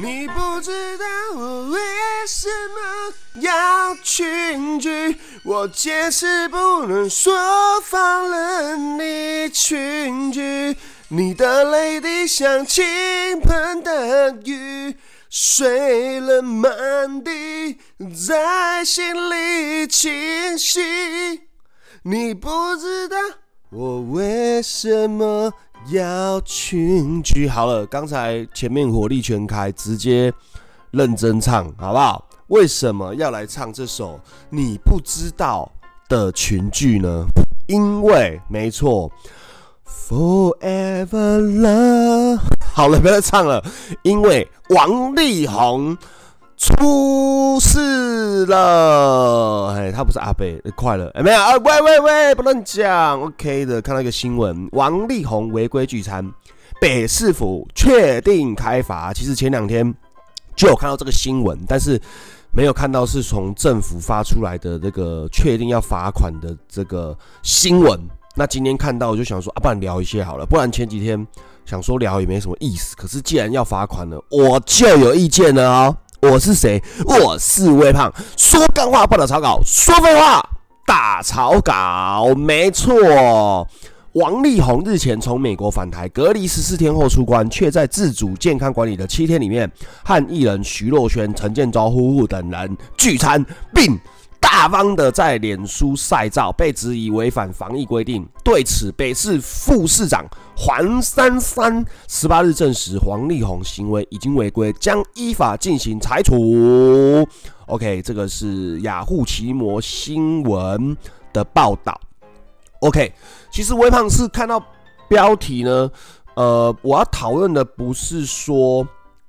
你不知道我为什么要群聚，我解释不能说放任你群聚，你的泪滴像倾盆的雨，水了满地，在心里清晰。你不知道我为什么。要群聚好了，刚才前面火力全开，直接认真唱，好不好？为什么要来唱这首你不知道的群聚呢？因为没错，Forever Love。好了，不要再唱了，因为王力宏。出事了！哎，他不是阿贝，快了，哎，没有啊？喂喂喂，不能讲，OK 的。看到一个新闻，王力宏违规聚餐，北市府确定开罚。其实前两天就有看到这个新闻，但是没有看到是从政府发出来的这个确定要罚款的这个新闻。那今天看到，我就想说，啊，不然聊一些好了，不然前几天想说聊也没什么意思。可是既然要罚款了，我就有意见了哦。我是谁？我是微胖，说干话不打草稿，说废话打草稿。没错，王力宏日前从美国返台，隔离十四天后出关，却在自主健康管理的七天里面，和艺人徐若瑄、陈建州夫妇等人聚餐，并。大方的在脸书晒照，被质疑违反防疫规定。对此，北市副市长黄珊珊十八日证实，黄力宏行为已经违规，将依法进行裁处。OK，这个是雅虎奇摩新闻的报道。OK，其实微胖是看到标题呢，呃，我要讨论的不是说。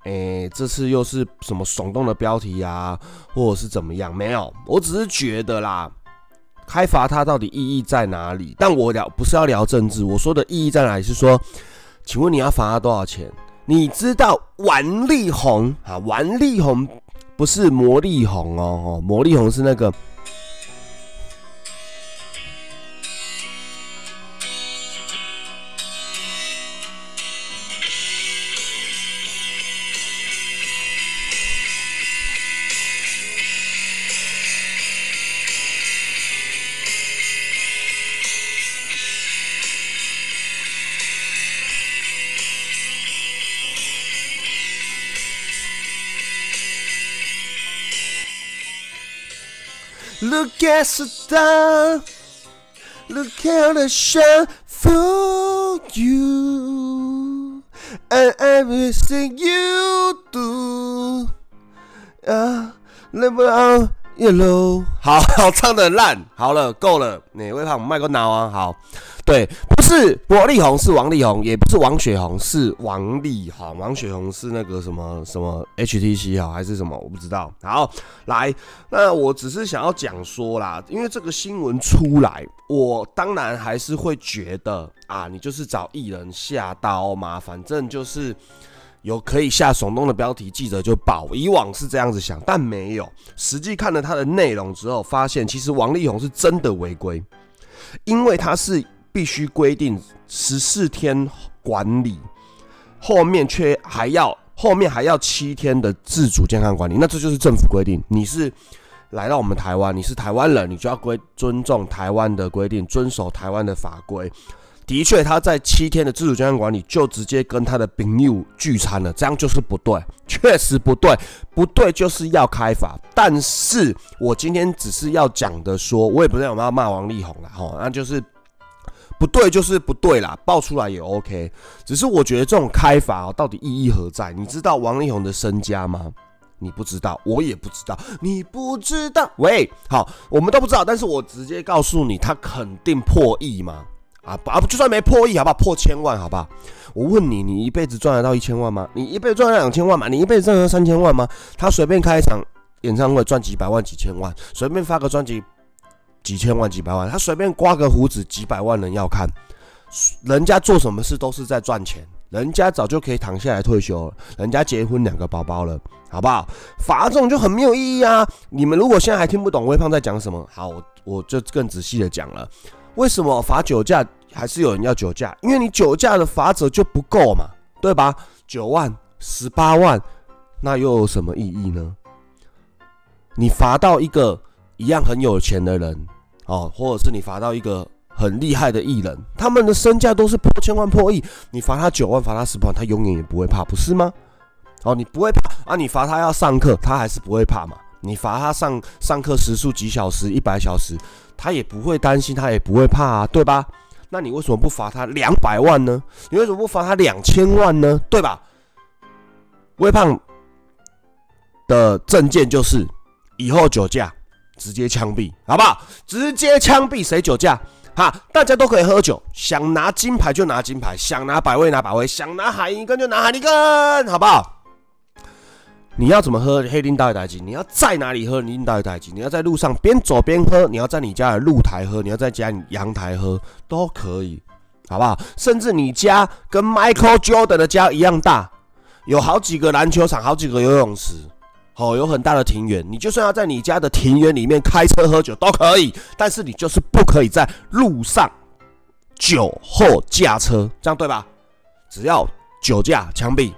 哎，这次又是什么耸动的标题啊，或者是怎么样？没有，我只是觉得啦，开罚它到底意义在哪里？但我聊不是要聊政治，我说的意义在哪里是说，请问你要罚他多少钱？你知道王力宏啊？王力宏不是魔力红哦，哦，魔力红是那个。Look at the star, look at the sun for you, and everything you do. Ah, never out yellow. 好 好唱的烂，好了，够了。哪位胖？麦克拿啊，好。对，不是王力宏，是王力宏，也不是王雪红，是王力宏。王雪红是那个什么什么 HTC 哈，还是什么？我不知道。好，来，那我只是想要讲说啦，因为这个新闻出来，我当然还是会觉得啊，你就是找艺人下刀嘛，反正就是有可以下耸动的标题，记者就报。以往是这样子想，但没有，实际看了他的内容之后，发现其实王力宏是真的违规，因为他是。必须规定十四天管理，后面却还要后面还要七天的自主健康管理，那这就是政府规定。你是来到我们台湾，你是台湾人，你就要规尊重台湾的规定，遵守台湾的法规。的确，他在七天的自主健康管理就直接跟他的朋友聚餐了，这样就是不对，确实不对，不对就是要开罚。但是我今天只是要讲的，说我也不是要骂王力宏了，哈，那就是。不对就是不对啦，爆出来也 OK。只是我觉得这种开法到底意义何在？你知道王力宏的身家吗？你不知道，我也不知道。你不知道？喂，好，我们都不知道。但是我直接告诉你，他肯定破亿吗？啊不啊，就算没破亿，好不好？破千万，好不好？我问你，你一辈子赚得到一千万吗？你一辈子赚到两千万吗？你一辈子赚得到三千万吗？他随便开一场演唱会赚几百万、几千万，随便发个专辑。几千万、几百万，他随便刮个胡子，几百万人要看。人家做什么事都是在赚钱，人家早就可以躺下来退休了，人家结婚两个宝宝了，好不好？罚这种就很没有意义啊！你们如果现在还听不懂微胖在讲什么，好，我我就更仔细的讲了。为什么罚酒驾还是有人要酒驾？因为你酒驾的罚则就不够嘛，对吧？九万、十八万，那又有什么意义呢？你罚到一个一样很有钱的人哦，或者是你罚到一个很厉害的艺人，他们的身价都是破千万、破亿，你罚他九万、罚他十八万，他永远也不会怕，不是吗？哦，你不会怕啊？你罚他要上课，他还是不会怕嘛？你罚他上上课时数几小时、一百小时，他也不会担心，他也不会怕啊，对吧？那你为什么不罚他两百万呢？你为什么不罚他两千万呢？对吧？微胖的证件就是以后酒驾直接枪毙，好不好？直接枪毙谁酒驾？哈，大家都可以喝酒，想拿金牌就拿金牌，想拿百威拿百威，想拿海尼根就拿海尼根，好不好？你要怎么喝黑丁大一台机？你要在哪里喝黑丁大一台机？你要在路上边走边喝，你要在你家的露台喝，你要在家里阳台喝都可以，好不好？甚至你家跟 Michael Jordan 的家一样大，有好几个篮球场，好几个游泳池，哦，有很大的庭园。你就算要在你家的庭园里面开车喝酒都可以，但是你就是不可以在路上酒后驾车，这样对吧？只要酒驾枪毙。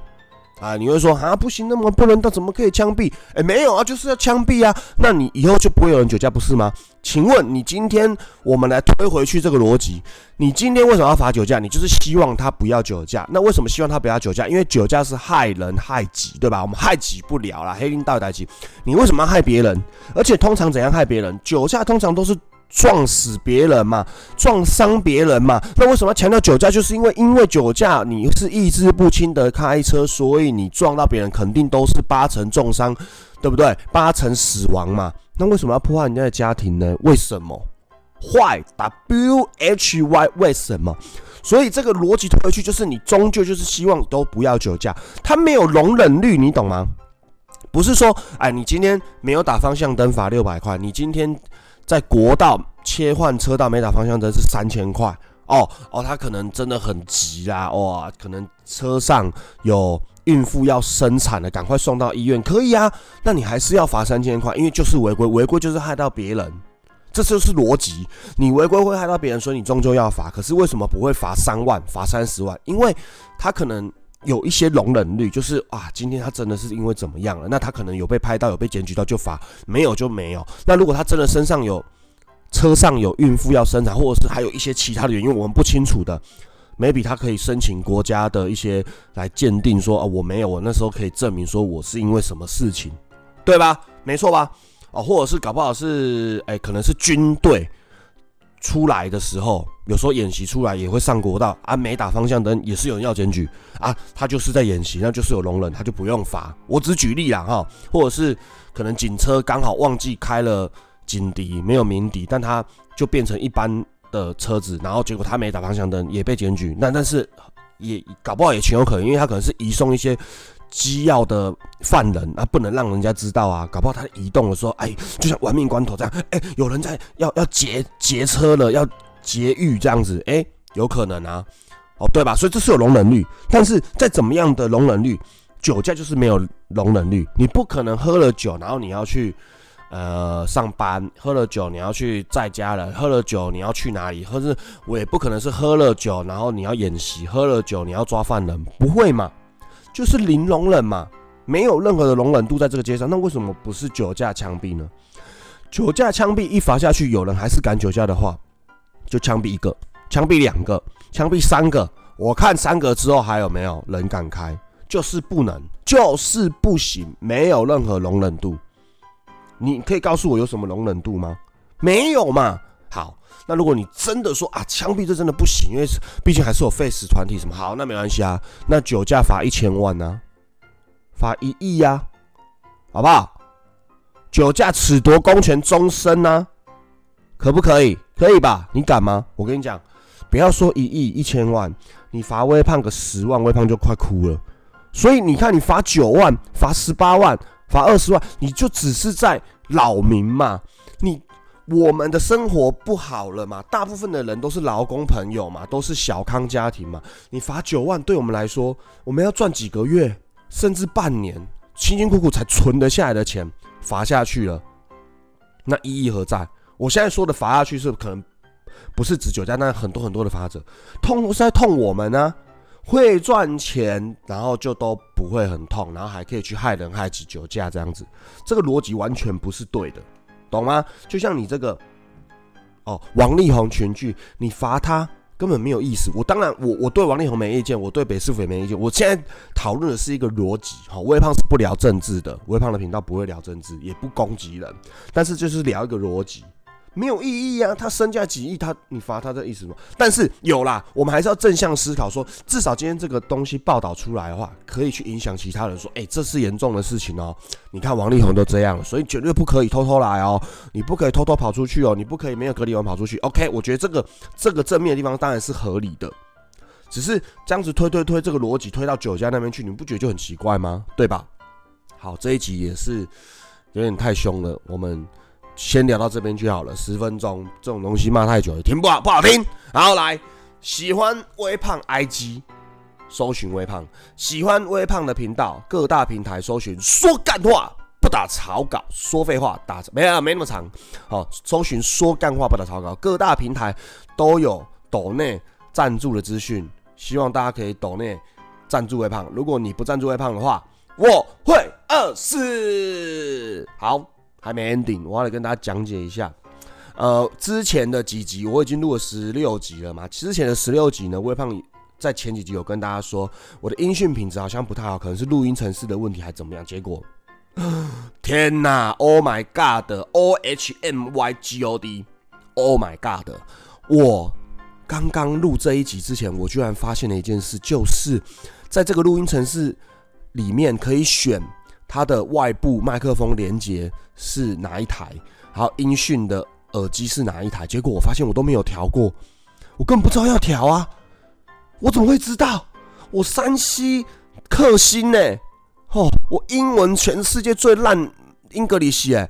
啊，你会说啊，不行，那么不能，那怎么可以枪毙？哎，没有啊，就是要枪毙啊。那你以后就不会有人酒驾，不是吗？请问你今天我们来推回去这个逻辑，你今天为什么要罚酒驾？你就是希望他不要酒驾。那为什么希望他不要酒驾？因为酒驾是害人害己，对吧？我们害己不了啦，黑林倒带己。你为什么要害别人？而且通常怎样害别人？酒驾通常都是。撞死别人嘛，撞伤别人嘛，那为什么要强调酒驾？就是因为因为酒驾你是意志不清的开车，所以你撞到别人肯定都是八成重伤，对不对？八成死亡嘛。那为什么要破坏人家的家庭呢？为什么？坏 W H Y 为什么？所以这个逻辑推回去，就是你终究就是希望都不要酒驾，它没有容忍率，你懂吗？不是说，哎，你今天没有打方向灯罚六百块，你今天。在国道切换车道没打方向灯是三千块哦哦，他可能真的很急啦哇，可能车上有孕妇要生产了，赶快送到医院可以啊，那你还是要罚三千块，因为就是违规，违规就是害到别人，这就是逻辑。你违规会害到别人，所以你终究要罚。可是为什么不会罚三万、罚三十万？因为他可能有一些容忍率，就是啊，今天他真的是因为怎么样了？那他可能有被拍到，有被检举到就罚，没有就没有。那如果他真的身上有车上有孕妇要生产，或者是还有一些其他的原因，我们不清楚的，maybe 他可以申请国家的一些来鉴定，说啊我没有，我那时候可以证明说我是因为什么事情，对吧？没错吧？哦，或者是搞不好是哎，可能是军队出来的时候，有时候演习出来也会上国道啊，没打方向灯也是有人要检举啊，他就是在演习，那就是有容忍，他就不用罚。我只举例啦哈，或者是可能警车刚好忘记开了。警笛没有鸣笛，但他就变成一般的车子，然后结果他没打方向灯，也被检举。那但是也搞不好也情有可原，因为他可能是移送一些机要的犯人啊，不能让人家知道啊。搞不好他移动的时候，哎，就像玩命关头这样，哎，有人在要要劫劫车了，要劫狱这样子，哎，有可能啊，哦，对吧？所以这是有容忍率，但是在怎么样的容忍率，酒驾就是没有容忍率，你不可能喝了酒，然后你要去。呃，上班喝了酒，你要去载家人；喝了酒，你要去哪里？或是我也不可能是喝了酒，然后你要演习；喝了酒，你要抓犯人，不会嘛？就是零容忍嘛，没有任何的容忍度在这个街上。那为什么不是酒驾枪毙呢？酒驾枪毙一罚下去，有人还是敢酒驾的话，就枪毙一个，枪毙两个，枪毙三个。我看三个之后还有没有人敢开？就是不能，就是不行，没有任何容忍度。你可以告诉我有什么容忍度吗？没有嘛。好，那如果你真的说啊，枪毙这真的不行，因为毕竟还是有 face 团体什么。好，那没关系啊。那酒驾罚一千万呢？罚一亿呀？好不好？酒驾褫夺公权终身呢？可不可以？可以吧？你敢吗？我跟你讲，不要说一亿一千万，你罚微胖个十万，微胖就快哭了。所以你看，你罚九万，罚十八万。罚二十万，你就只是在扰民嘛？你我们的生活不好了嘛？大部分的人都是劳工朋友嘛，都是小康家庭嘛。你罚九万，对我们来说，我们要赚几个月，甚至半年，辛辛苦苦才存得下来的钱，罚下去了，那意义何在？我现在说的罚下去是可能不是指酒驾，那很多很多的罚则，痛是在痛我们呢。会赚钱，然后就都不会很痛，然后还可以去害人害己、酒驾这样子，这个逻辑完全不是对的，懂吗？就像你这个，哦，王力宏全剧，你罚他根本没有意思。我当然，我我对王力宏没意见，我对北师傅也没意见。我现在讨论的是一个逻辑，哈，微胖是不聊政治的，微胖的频道不会聊政治，也不攻击人，但是就是聊一个逻辑。没有意义啊！他身价几亿，他你罚他的意思吗？但是有啦，我们还是要正向思考，说至少今天这个东西报道出来的话，可以去影响其他人，说，哎，这是严重的事情哦。你看王力宏都这样了，所以绝对不可以偷偷来哦，你不可以偷偷跑出去哦，你不可以没有隔离完跑出去。OK，我觉得这个这个正面的地方当然是合理的，只是这样子推推推这个逻辑推到酒家那边去，你们不觉得就很奇怪吗？对吧？好，这一集也是有点太凶了，我们。先聊到这边就好了，十分钟这种东西骂太久也，听不好不好听。然后来喜欢微胖 IG，搜寻微胖，喜欢微胖的频道，各大平台搜寻说干话不打草稿，说废话打没有没那么长。好，搜寻说干话不打草稿，各大平台都有抖内赞助的资讯，希望大家可以抖内赞助微胖。如果你不赞助微胖的话，我会饿死。好。还没 ending，我要来跟大家讲解一下。呃，之前的几集我已经录了十六集了嘛。之前的十六集呢，微胖在前几集有跟大家说，我的音讯品质好像不太好，可能是录音城市的问题，还怎么样？结果，天哪！Oh my God！O H M Y G O D！Oh my God！我刚刚录这一集之前，我居然发现了一件事，就是在这个录音城市里面可以选。它的外部麦克风连接是哪一台？然后音讯的耳机是哪一台？结果我发现我都没有调过，我根本不知道要调啊！我怎么会知道？我山西克星呢？哦，我英文全世界最烂英格里西哎，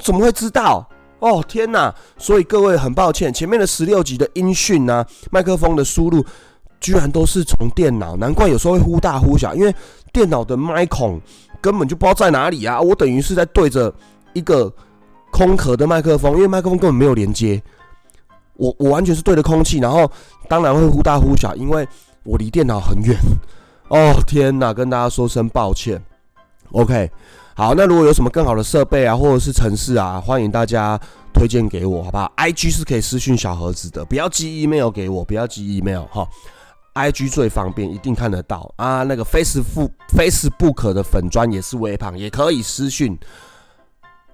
怎么会知道？哦天哪！所以各位很抱歉，前面的十六集的音讯呢，麦克风的输入居然都是从电脑，难怪有时候会忽大忽小，因为电脑的麦孔。根本就不知道在哪里啊！我等于是在对着一个空壳的麦克风，因为麦克风根本没有连接。我我完全是对着空气，然后当然会忽大忽小，因为我离电脑很远。哦天哪，跟大家说声抱歉。OK，好，那如果有什么更好的设备啊，或者是城市啊，欢迎大家推荐给我，好不好？IG 是可以私讯小盒子的，不要寄 email 给我，不要寄 email 哈。I G 最方便，一定看得到啊！那个 Facebook Facebook 的粉砖也是微胖，也可以私讯。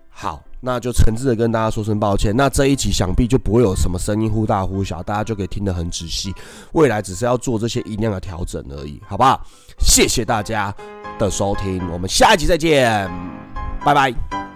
好，那就诚挚的跟大家说声抱歉。那这一集想必就不会有什么声音忽大忽小，大家就可以听得很仔细。未来只是要做这些音量的调整而已，好不好？谢谢大家的收听，我们下一集再见，拜拜。